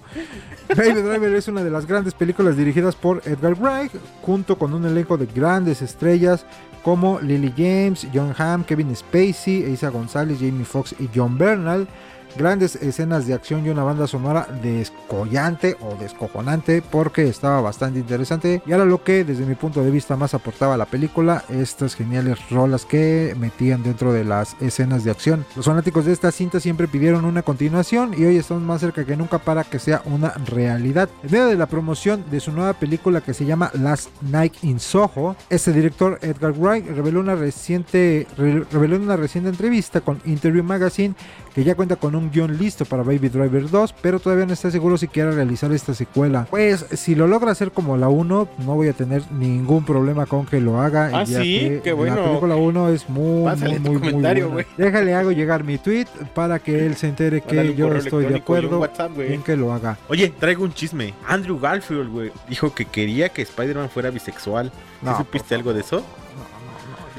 Baby Driver es una de las grandes películas dirigidas por Edgar Wright, junto con un elenco de grandes estrellas como Lily James, John Hamm, Kevin Spacey, Isa González, Jamie Foxx y John Bernal. Grandes escenas de acción y una banda sonora descollante o descojonante porque estaba bastante interesante. Y ahora lo que desde mi punto de vista más aportaba a la película, estas geniales rolas que metían dentro de las escenas de acción. Los fanáticos de esta cinta siempre pidieron una continuación y hoy estamos más cerca que nunca para que sea una realidad. En medio de la promoción de su nueva película que se llama Last Night in Soho, este director Edgar Wright reveló una reciente re- reveló en una reciente entrevista con Interview Magazine que ya cuenta con un guion listo para Baby Driver 2, pero todavía no está seguro si quiere realizar esta secuela. Pues si lo logra hacer como la 1, no voy a tener ningún problema con que lo haga. Ah, ya sí, que qué bueno. La película 1 es muy, Pásale muy, muy, muy comentario, buena. güey. Déjale, hago llegar mi tweet para que él se entere que un yo estoy de un acuerdo WhatsApp, en que lo haga. Oye, traigo un chisme. Andrew Garfield, güey, dijo que quería que Spider-Man fuera bisexual. ¿Sí No, supiste algo de eso?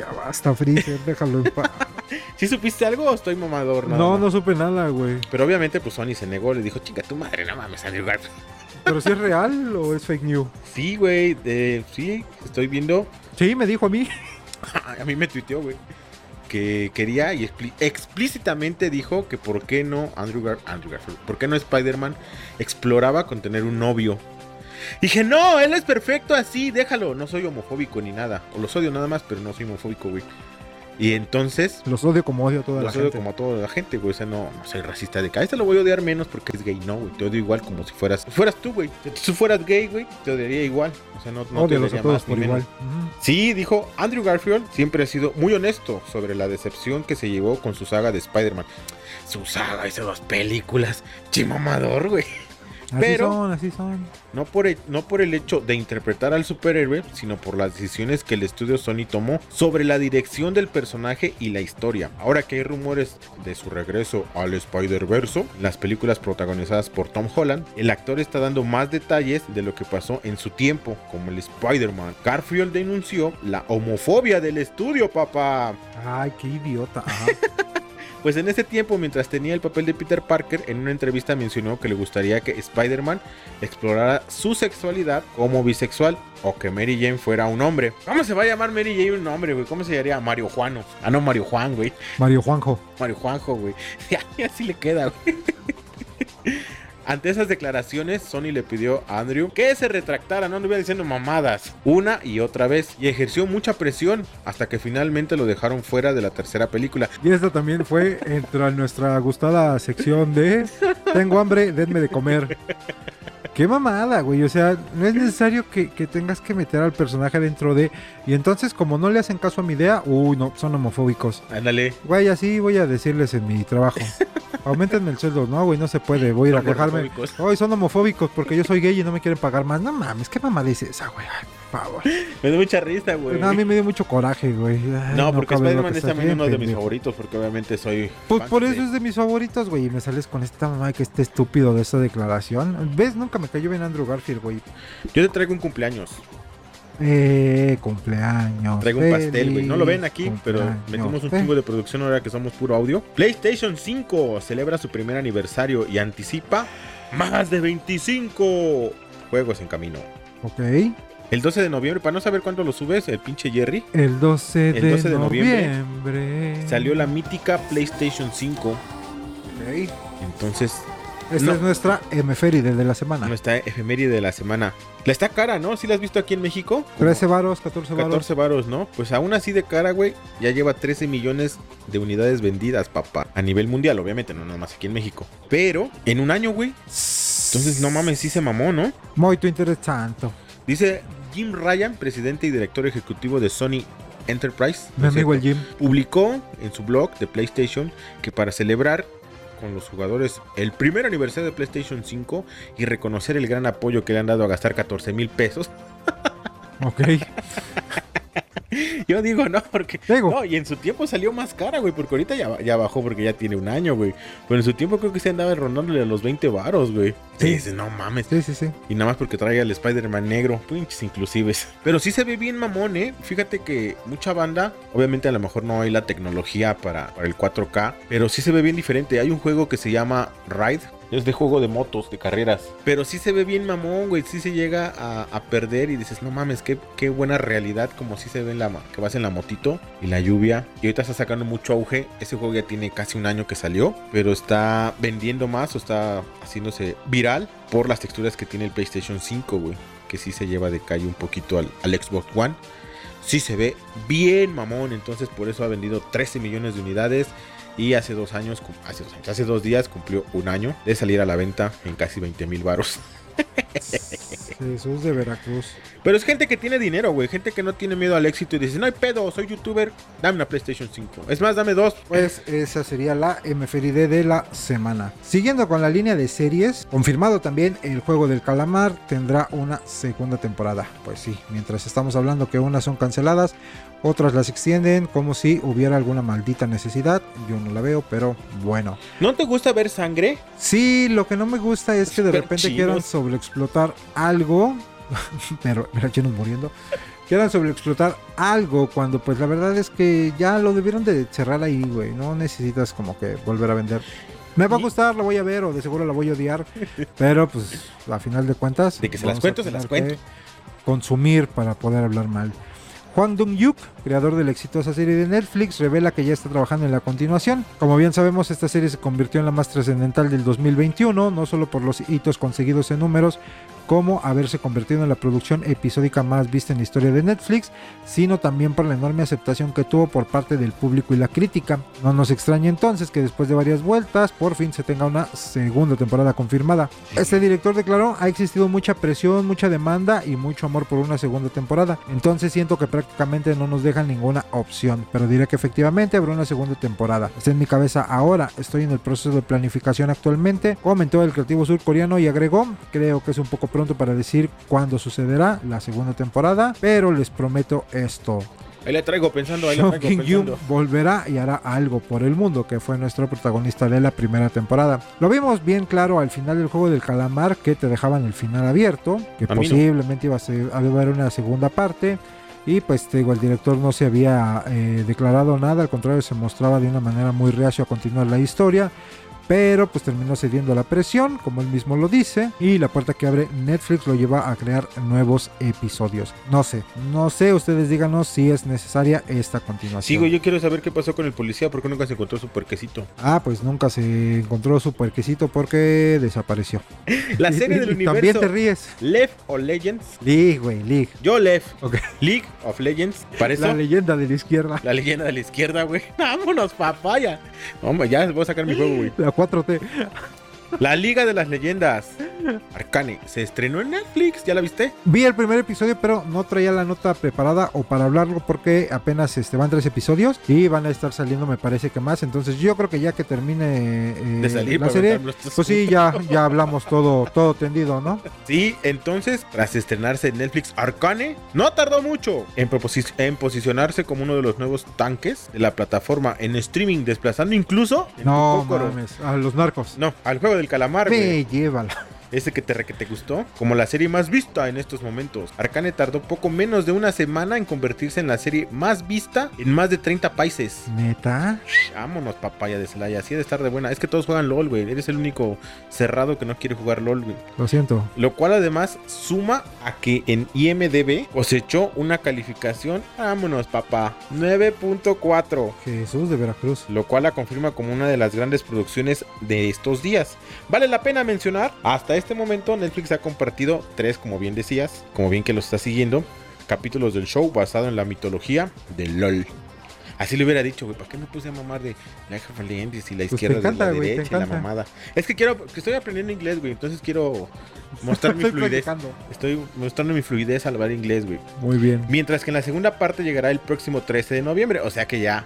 Ya basta, Freezer, déjalo en paz. ¿Sí supiste algo o estoy mamador? No, no supe nada, güey. Pero obviamente, pues Sony se negó. Le dijo, chica, tu madre, no mames, Andrew Garfield. ¿Pero si es real o es fake news? Sí, güey, eh, sí, estoy viendo. Sí, me dijo a mí. A mí me tuiteó, güey. Que quería y explícitamente dijo que por qué no Andrew, Gar- Andrew Garfield, por qué no Spider-Man exploraba con tener un novio. Dije, no, él es perfecto así, déjalo. No soy homofóbico ni nada. O los odio nada más, pero no soy homofóbico, güey. Y entonces, Los odio como odio a toda la los odio gente. como a toda la gente, güey. O sea, no, no soy racista de que a este lo voy a odiar menos porque es gay. No, güey. Te odio igual como si fueras. Si fueras tú, güey. Si tú fueras gay, güey, te odiaría igual. O sea, no, no te odiaría más por ni igual. menos. Sí, dijo Andrew Garfield, siempre ha sido muy honesto sobre la decepción que se llevó con su saga de Spider-Man. Su saga, esas dos películas. Chimamador, güey. Pero- son, así son. No por, el, no por el hecho de interpretar al superhéroe, sino por las decisiones que el estudio Sony tomó sobre la dirección del personaje y la historia. Ahora que hay rumores de su regreso al Spider-Verse, las películas protagonizadas por Tom Holland, el actor está dando más detalles de lo que pasó en su tiempo como el Spider-Man. Garfield denunció la homofobia del estudio, papá. Ay, qué idiota. Ajá. Pues en ese tiempo, mientras tenía el papel de Peter Parker, en una entrevista mencionó que le gustaría que Spider-Man explorara su sexualidad como bisexual o que Mary Jane fuera un hombre. ¿Cómo se va a llamar Mary Jane un hombre, güey? ¿Cómo se llamaría Mario Juano? Ah, no, Mario Juan, güey. Mario Juanjo. Mario Juanjo, güey. Y así le queda, güey. Ante esas declaraciones, Sony le pidió a Andrew que se retractara, no anduviera diciendo mamadas, una y otra vez, y ejerció mucha presión hasta que finalmente lo dejaron fuera de la tercera película. Y esto también fue entre nuestra gustada sección de Tengo hambre, denme de comer. Qué mamada, güey. O sea, no es necesario que, que tengas que meter al personaje dentro de. Y entonces, como no le hacen caso a mi idea, uy, no, son homofóbicos. Ándale. Güey, así voy a decirles en mi trabajo. Aumentenme el sueldo. No, güey, no se puede. Voy a ir a Son quejarme. homofóbicos. Hoy son homofóbicos porque yo soy gay y no me quieren pagar más. No mames, ¿qué mamada dice esa, güey? Ay, por favor. Me da mucha risa, güey. No, a mí me dio mucho coraje, güey. Ay, No, porque lo Spider-Man es también uno de mis favoritos, porque obviamente soy. Pues por de- eso es de mis favoritos, güey. Y me sales con esta mamá que esté estúpido de esta declaración. ¿Ves? Nunca me cayó bien Andrew Garfield, güey. Yo te traigo un cumpleaños. Eh, cumpleaños. Traigo un pastel, güey. No lo ven aquí, pero metimos un chingo de producción ahora que somos puro audio. PlayStation 5 celebra su primer aniversario y anticipa más de 25 juegos en camino. Ok. El 12 de noviembre, para no saber cuándo lo subes, el pinche Jerry, El 12 El de, 12 de noviembre noviembre. salió la mítica PlayStation 5. Ok. Entonces, Esta No. es nuestra efeméride de la semana. nuestra efeméride de la semana. La está cara, ¿no? ¿Sí la has visto aquí en México? Como 13 varos, 14 varos. 14 varos, ¿no? Pues aún así de cara, güey, ya lleva 13 millones de unidades vendidas, papá. A nivel mundial, obviamente, no nomás aquí en México. Pero en un año, güey. Entonces, no mames, sí se mamó, ¿no? Muy interesante. Dice Jim Ryan, presidente y director ejecutivo de Sony Enterprise. Mi ¿no es amigo el? Jim. Publicó en su blog de PlayStation que para celebrar con los jugadores el primer aniversario de PlayStation 5 y reconocer el gran apoyo que le han dado a gastar 14 mil pesos. Ok. Yo digo, no, porque. Digo. No, y en su tiempo salió más cara, güey, porque ahorita ya, ya bajó porque ya tiene un año, güey. Pero en su tiempo creo que se andaba rondándole a los 20 varos, güey. Sí, Sí. dices, no mames. Sí, sí, sí. Y nada más porque trae al Spider-Man negro. Pinches inclusives. Pero sí se ve bien mamón, ¿eh? Fíjate que mucha banda, obviamente a lo mejor no hay la tecnología para, para el 4K, pero sí se ve bien diferente. Hay un juego que se llama Ride. Es de juego de motos, de carreras. Pero sí se ve bien mamón, güey. Sí se llega a, perder y dices, no mames, qué, buena realidad. Como sí se ve en la, que vas en la motito y la lluvia. Y ahorita está sacando mucho auge. Ese juego ya tiene casi un año que salió. Pero está vendiendo más o está haciéndose viral por las texturas que tiene el PlayStation 5, güey. Que sí se lleva de calle un poquito al, al Xbox One. Sí se ve bien mamón. Entonces por eso ha vendido 13 millones de unidades. Y hace dos años, hace dos años, hace dos días cumplió un año de salir a la venta en casi 20 mil baros. Jesús de Veracruz. Pero es gente que tiene dinero, güey. Gente que no tiene miedo al éxito y dice, no hay pedo, soy youtuber, dame una PlayStation 5. Es más, dame dos. Pues esa sería la MFRD de la semana. Siguiendo con la línea de series, confirmado también el juego del calamar tendrá una segunda temporada. Pues sí, mientras estamos hablando que unas son canceladas, otras las extienden como si hubiera alguna maldita necesidad. Yo no la veo, pero bueno. ¿No te gusta ver sangre? Sí, lo que no me gusta es que de repente quieran sobreexplotar algo. pero mira, llenos muriendo. Quieran sobreexplotar algo cuando pues la verdad es que ya lo debieron de cerrar ahí, güey. No necesitas como que volver a vender. Me va a gustar, la voy a ver o de seguro la voy a odiar. pero pues a final de cuentas... De que se las cuento, se las cuento. Consumir para poder hablar mal. Juan Dong-yuk, creador de la exitosa serie de Netflix, revela que ya está trabajando en la continuación. Como bien sabemos, esta serie se convirtió en la más trascendental del 2021, no solo por los hitos conseguidos en números, como haberse convertido en la producción episódica más vista en la historia de Netflix, sino también por la enorme aceptación que tuvo por parte del público y la crítica. No nos extraña entonces que después de varias vueltas, por fin se tenga una segunda temporada confirmada. Este director declaró, ha existido mucha presión, mucha demanda y mucho amor por una segunda temporada, entonces siento que prácticamente no nos dejan ninguna opción, pero diré que efectivamente habrá una segunda temporada. Está en mi cabeza ahora, estoy en el proceso de planificación actualmente, comentó el creativo surcoreano y agregó, creo que es un poco pronto para decir cuándo sucederá la segunda temporada, pero les prometo esto. Ahí la traigo pensando, ahí Song traigo Kyung-yoon pensando. volverá y hará algo por el mundo, que fue nuestro protagonista de la primera temporada. Lo vimos bien claro al final del juego del calamar, que te dejaban el final abierto, que A mí no. posiblemente iba a, ser- a haber una segunda parte. Y pues te digo, el director no se había eh, declarado nada, al contrario se mostraba de una manera muy reacio a continuar la historia. Pero pues terminó cediendo a la presión, como él mismo lo dice, y la puerta que abre Netflix lo lleva a crear nuevos episodios. No sé, no sé, ustedes díganos si es necesaria esta continuación. Sigo, yo quiero saber qué pasó con el policía, porque nunca se encontró su puerquecito. Ah, pues nunca se encontró su puerquecito porque desapareció. La serie del Y universo También te ríes. League o Legends. League, güey, League. Yo Lev. Ok. League of Legends. ¿Para eso? La La, leyenda de la izquierda. leyenda de la izquierda, güey. Vámonos, papaya. Hombre, ya voy a sacar mi juego, güey. La 4T. La Liga de las Leyendas. Arcane. Se estrenó en Netflix. ¿Ya la viste? Vi el primer episodio, pero no traía la nota preparada o para hablarlo porque apenas este, van tres episodios y van a estar saliendo, me parece que más. Entonces yo creo que ya que termine eh, De salir la serie, pues sí, ya, ya hablamos todo, todo tendido, ¿no? Sí, entonces, tras estrenarse en Netflix, Arcane no tardó mucho en, en posicionarse como uno de los nuevos tanques de la plataforma en streaming, desplazando incluso en No mames, a los narcos. No, al juego del calamar, güey. Me llévala. Ese que te, re- que te gustó, como la serie más vista en estos momentos. Arcane tardó poco menos de una semana en convertirse en la serie más vista en más de 30 países. Neta. Vámonos, papaya de Celaya. Así de estar de buena. Es que todos juegan LOL, güey. Eres el único cerrado que no quiere jugar LOL, güey. Lo siento. Lo cual además suma a que en IMDB cosechó una calificación, vámonos papá, 9.4. Jesús de Veracruz. Lo cual la confirma como una de las grandes producciones de estos días. Vale la pena mencionar, hasta este momento Netflix ha compartido tres, como bien decías, como bien que lo está siguiendo, capítulos del show basado en la mitología de LOL. Así le hubiera dicho, güey, ¿para qué me puse a mamar de Life of Legends y la Pues izquierda encanta, de la derecha y la mamada? Es que quiero, que estoy aprendiendo inglés, güey, entonces quiero mostrar mi fluidez. practicando. Estoy mostrando mi fluidez al hablar inglés, güey. Muy bien. Mientras que en la segunda parte llegará el próximo 13 de noviembre. O sea que ya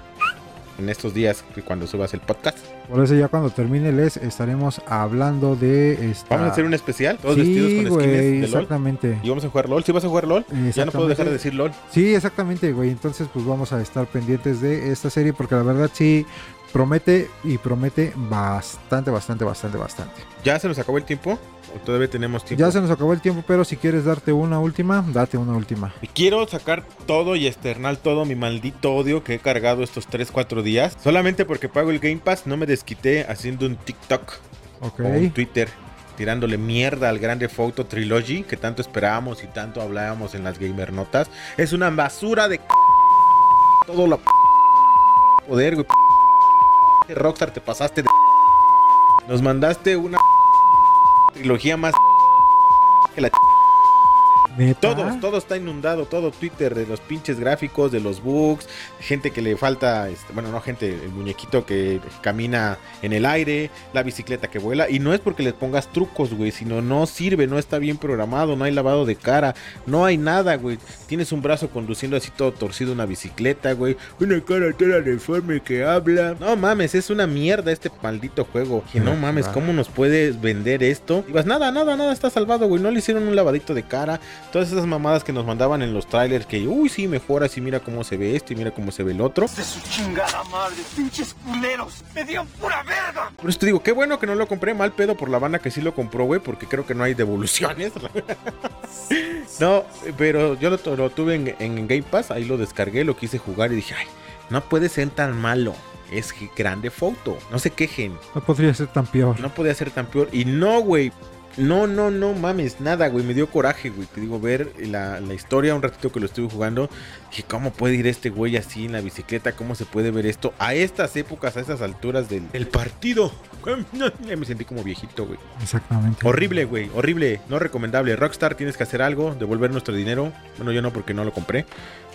en estos días, que cuando subas el podcast, Por eso ya cuando termine les estaremos hablando de esta... Vamos a hacer un especial, todos Sí, vestidos con güey, skins de LOL. exactamente. Y vamos a jugar LOL. ¿Sí vas a jugar LOL? Ya no puedo dejar de decir LOL. Sí, exactamente, güey. Entonces, pues vamos a estar pendientes de esta serie porque la verdad sí promete y promete bastante, bastante, bastante, bastante. ¿Ya se nos acabó el tiempo? ¿O todavía tenemos tiempo? Ya se nos acabó el tiempo, pero si quieres darte una última, date una última. Y quiero sacar todo y externar todo mi maldito odio que he cargado estos 3-4 días. Solamente porque pago el Game Pass, no me desquité haciendo un TikTok Ok. o un Twitter. Tirándole mierda al Grande Photo Trilogy que tanto esperábamos y tanto hablábamos en las gamer notas. Es una basura de c- todo lo poder, güey. Rockstar, te pasaste de Nos mandaste una trilogía más ¿Neta? Todos, todo está inundado, todo Twitter de los pinches gráficos, de los bugs, gente que le falta, este, bueno, no gente, el muñequito que camina en el aire, la bicicleta que vuela, y no es porque le pongas trucos, güey, sino no sirve, no está bien programado, no hay lavado de cara, no hay nada, güey. Tienes un brazo conduciendo así todo torcido una bicicleta, güey, una cara toda deforme que habla. No mames, es una mierda este maldito juego. Que no mames, ¿cómo nos puedes vender esto? Y vas, nada, nada, nada está salvado, güey, no le hicieron un lavadito de cara, todas esas mamadas que nos mandaban en los trailers que, uy, sí, mejoras y mira cómo se ve esto y mira cómo se ve el otro. De su chingada madre, pinches culeros. Me dieron pura verga. Por eso te digo, qué bueno que no lo compré mal pedo por la banda que sí lo compró, güey, porque creo que no hay devoluciones. no, pero yo lo, lo tuve en, en Game Pass, ahí lo descargué, lo quise jugar y dije, ay, no puede ser tan malo. Es que grande foto. No se quejen. No podría ser tan peor. No podía ser tan peor. Y no, güey. No, no, no mames, nada, güey. Me dio coraje, güey. Te digo, ver la, la historia un ratito que lo estuve jugando. Dije, ¿cómo puede ir este güey así en la bicicleta? ¿Cómo se puede ver esto? A estas épocas, a estas alturas del, del partido. Ya me sentí como viejito, güey. Exactamente. Horrible, güey. Horrible. No recomendable. Rockstar, tienes que hacer algo. Devolver nuestro dinero. Bueno, yo no porque no lo compré.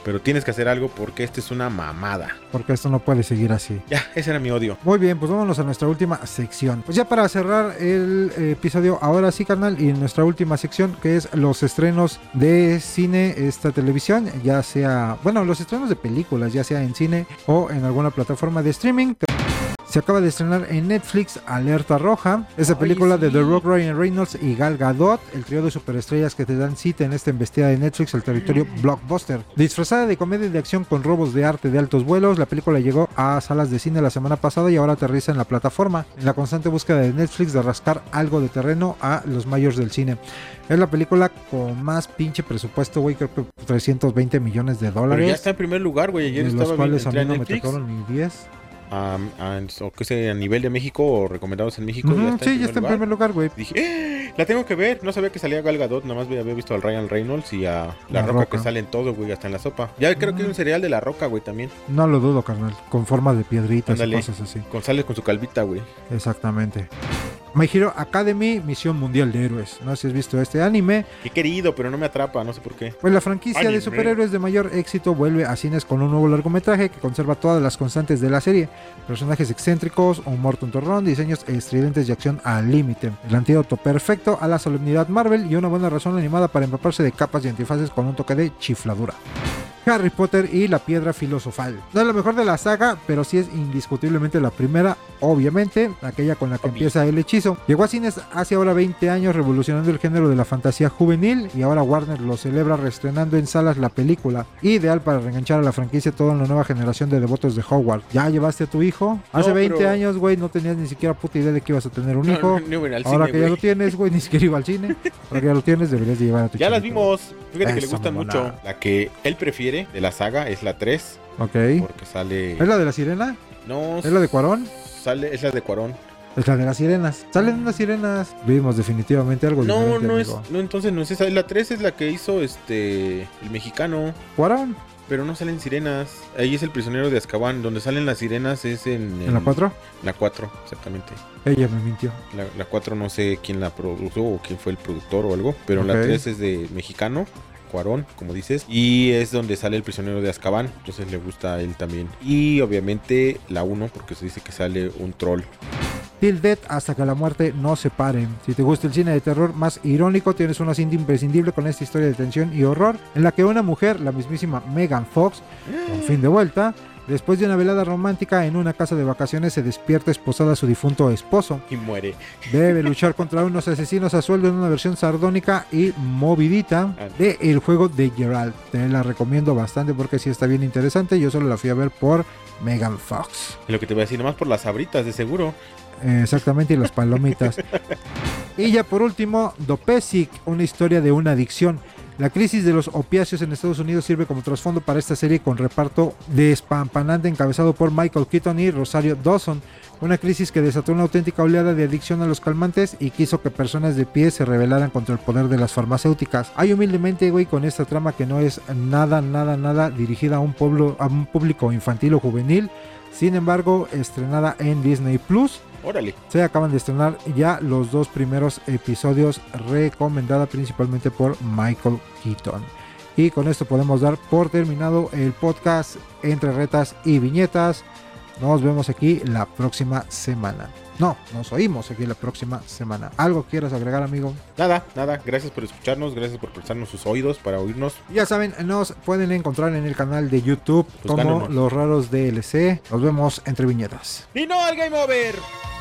Pero tienes que hacer algo porque esta es una mamada. Porque esto no puede seguir así. Ya, ese era mi odio. Muy bien, pues vámonos a nuestra última sección. Pues ya para cerrar el episodio, ahora sí, carnal, y nuestra última sección, que es los estrenos de cine, esta televisión, ya sea, bueno, los estrenos de películas, ya sea en cine o en alguna plataforma de streaming. Se acaba de estrenar en Netflix Alerta Roja, esa película de The Rock, Ryan Reynolds y Gal Gadot, el trío de superestrellas que te dan cita en esta embestida de Netflix, el territorio blockbuster. Disfrazada de comedia y de acción con robos de arte de altos vuelos, la película llegó a salas de cine la semana pasada y ahora aterriza en la plataforma, en la constante búsqueda de Netflix de rascar algo de terreno a los mayores del cine. Es la película con más pinche presupuesto, güey, creo que 320 millones de Pero dólares. ya está en primer lugar, güey. Ayer de los cuales a mí no me tocaron ni 10. A, a- o que sea, a nivel de México o recomendados en México. Ya está sí, en ya está en primer lugar, güey. Dije, "Eh, la tengo que ver. No sabía que salía Gal Gadot, nada más había visto al Ryan Reynolds y a La, La Roca, Roca. que sale en todo, güey, hasta en la sopa. Ya creo que hay un cereal de La Roca, güey, también. No lo dudo, carnal. Con forma de piedritas Ándale. y cosas así. Con sale con su calvita, güey. Exactamente. My Hero Academy, Misión Mundial de Héroes. No sé si has visto este anime. Qué querido, pero no me atrapa, no sé por qué. Pues la franquicia Anime. de superhéroes de mayor éxito vuelve a cines con un nuevo largometraje que conserva todas las constantes de la serie. Personajes excéntricos, humor tontorrón, diseños estridentes y acción al límite. El antídoto perfecto a la solemnidad Marvel y una buena razón animada para empaparse de capas y antifaces con un toque de chifladura. Harry Potter y la piedra filosofal. No es la mejor de la saga, pero sí es indiscutiblemente la primera, obviamente, aquella con la que empieza el hechizo. Llegó a cines hace ahora 20 años revolucionando el género de la fantasía juvenil y ahora Warner lo celebra reestrenando en salas la película, ideal para reenganchar a la franquicia toda una nueva generación de devotos de Hogwarts. ¿Ya llevaste a tu hijo? Hace No, 20 pero- años, güey, no tenías ni siquiera puta idea de que ibas a tener un hijo. no, no Ahora cine, que ya lo tienes, güey, ni siquiera iba al cine. Ahora que ya lo tienes, deberías de llevar a tu Ya las vimos. Fíjate que le gustan mucho. La que él prefiere de la saga es la 3. Ok. Porque sale. ¿Es la de la sirena? No, ¿Es la de Cuarón? Sale, es la de Cuarón. Es la de las sirenas. Salen unas sirenas. Vimos definitivamente algo No, no es. No, entonces no es esa. La 3 es la que hizo este. El mexicano. ¿Cuarón? Pero no salen sirenas. Ahí es el prisionero de Azkaban. Donde salen las sirenas es en. ¿En la 4? La 4, exactamente. Ella me mintió. La, la 4 no sé quién la produjo o quién fue el productor o algo. Pero la Ok. 3 es de mexicano. Cuarón, como dices. Y es donde sale el prisionero de Azkaban. Entonces le gusta a él también. Y obviamente la 1, porque se dice que sale un troll. Till Death hasta que la muerte no se pare. Si te gusta el cine de terror más irónico, tienes una cinta imprescindible con esta historia de tensión y horror, en la que una mujer, la mismísima Megan Fox, con fin de vuelta, Después de una velada romántica en una casa de vacaciones se despierta esposada a su difunto esposo. Y muere. Debe luchar contra unos asesinos a sueldo en una versión sardónica y movidita de el juego de Geralt. Te la recomiendo bastante porque sí está bien interesante. Yo solo la fui a ver por Megan Fox. Lo que te voy a decir, nomás por las sabritas, de seguro. Eh, Exactamente, y las palomitas. y ya por último, Dopesic, una historia de una adicción. La crisis de los opiáceos en Estados Unidos sirve como trasfondo para esta serie con reparto despampanante encabezado por Michael Keaton y Rosario Dawson. Una crisis que desató una auténtica oleada de adicción a los calmantes y quiso que personas de pie se rebelaran contra el poder de las farmacéuticas. Hay humildemente, güey, con esta trama que no es nada, nada, nada dirigida a un pueblo, a un público infantil o juvenil. Sin embargo, estrenada en Disney Plus. Órale. Se acaban de estrenar ya los dos primeros episodios, recomendada principalmente por Michael Keaton. Y con esto podemos dar por terminado el podcast entre retas y viñetas. Nos vemos aquí la próxima semana. No, nos oímos aquí la próxima semana. ¿Algo quieras agregar, amigo? Nada, nada. Gracias por escucharnos. Gracias por prestarnos sus oídos para oírnos. Ya saben, nos pueden encontrar en el canal de YouTube como Buscándonos. Los Raros DLC. Nos vemos entre viñetas. Y no al Game Over.